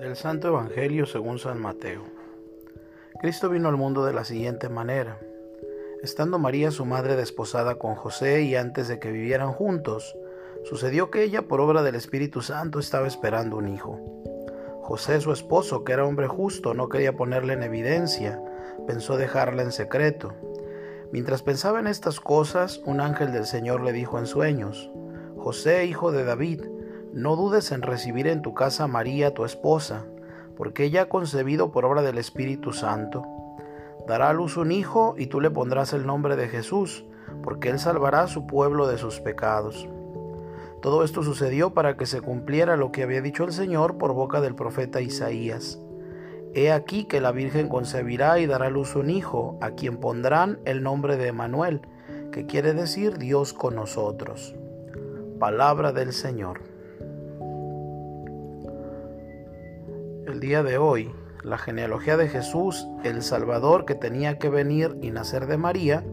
Del Santo Evangelio según San Mateo. Cristo vino al mundo de la siguiente manera. Estando María su madre desposada con José y antes de que vivieran juntos, sucedió que ella por obra del Espíritu Santo estaba esperando un hijo. José su esposo, que era hombre justo, no quería ponerle en evidencia, pensó dejarla en secreto. Mientras pensaba en estas cosas, un ángel del Señor le dijo en sueños, José, hijo de David, no dudes en recibir en tu casa a María, tu esposa, porque ella ha concebido por obra del Espíritu Santo. Dará a luz un hijo y tú le pondrás el nombre de Jesús, porque él salvará a su pueblo de sus pecados. Todo esto sucedió para que se cumpliera lo que había dicho el Señor por boca del profeta Isaías. He aquí que la Virgen concebirá y dará a luz un hijo, a quien pondrán el nombre de Emanuel, que quiere decir Dios con nosotros. Palabra del Señor. Día de hoy, la genealogía de Jesús, el Salvador que tenía que venir y nacer de María,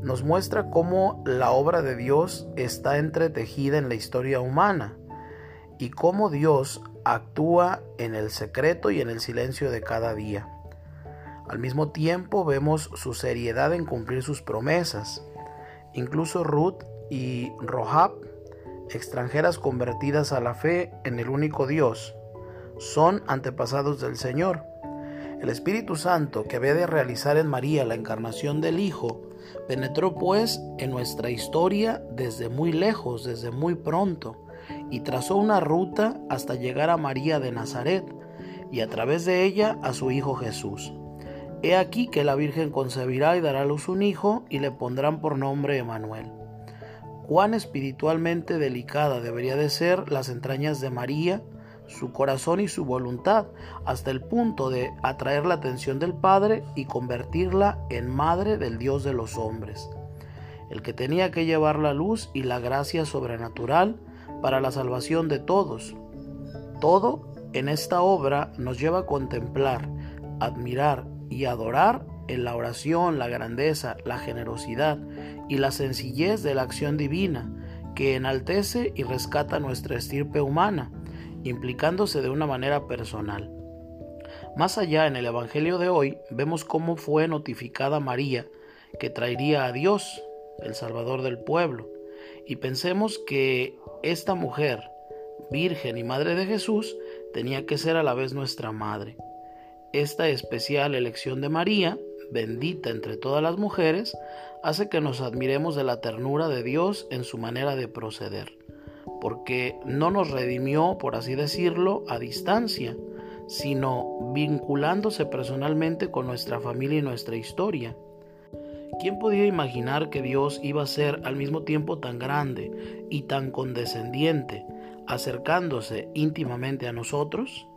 nos muestra cómo la obra de Dios está entretejida en la historia humana y cómo Dios actúa en el secreto y en el silencio de cada día. Al mismo tiempo vemos su seriedad en cumplir sus promesas. Incluso Ruth y Rohab, extranjeras convertidas a la fe en el único Dios, son antepasados del Señor. El Espíritu Santo, que había de realizar en María la encarnación del Hijo, penetró pues en nuestra historia desde muy lejos, desde muy pronto y trazó una ruta hasta llegar a María de Nazaret y a través de ella a su Hijo Jesús. He aquí que la Virgen concebirá y dará a luz un hijo y le pondrán por nombre Emanuel. Cuán espiritualmente delicada debería de ser las entrañas de María, su corazón y su voluntad, hasta el punto de atraer la atención del Padre y convertirla en madre del Dios de los hombres, el que tenía que llevar la luz y la gracia sobrenatural para la salvación de todos. Todo en esta obra nos lleva a contemplar, admirar y adorar en la oración, la grandeza, la generosidad y la sencillez de la acción divina, que enaltece y rescata nuestra estirpe humana, implicándose de una manera personal. Más allá en el Evangelio de hoy vemos cómo fue notificada María que traería a Dios, el Salvador del pueblo, y pensemos que esta mujer, virgen y madre de Jesús, tenía que ser a la vez nuestra madre. Esta especial elección de María, bendita entre todas las mujeres, hace que nos admiremos de la ternura de Dios en su manera de proceder, porque no nos redimió, por así decirlo, a distancia, sino vinculándose personalmente con nuestra familia y nuestra historia. ¿Quién podía imaginar que Dios iba a ser al mismo tiempo tan grande y tan condescendiente, acercándose íntimamente a nosotros?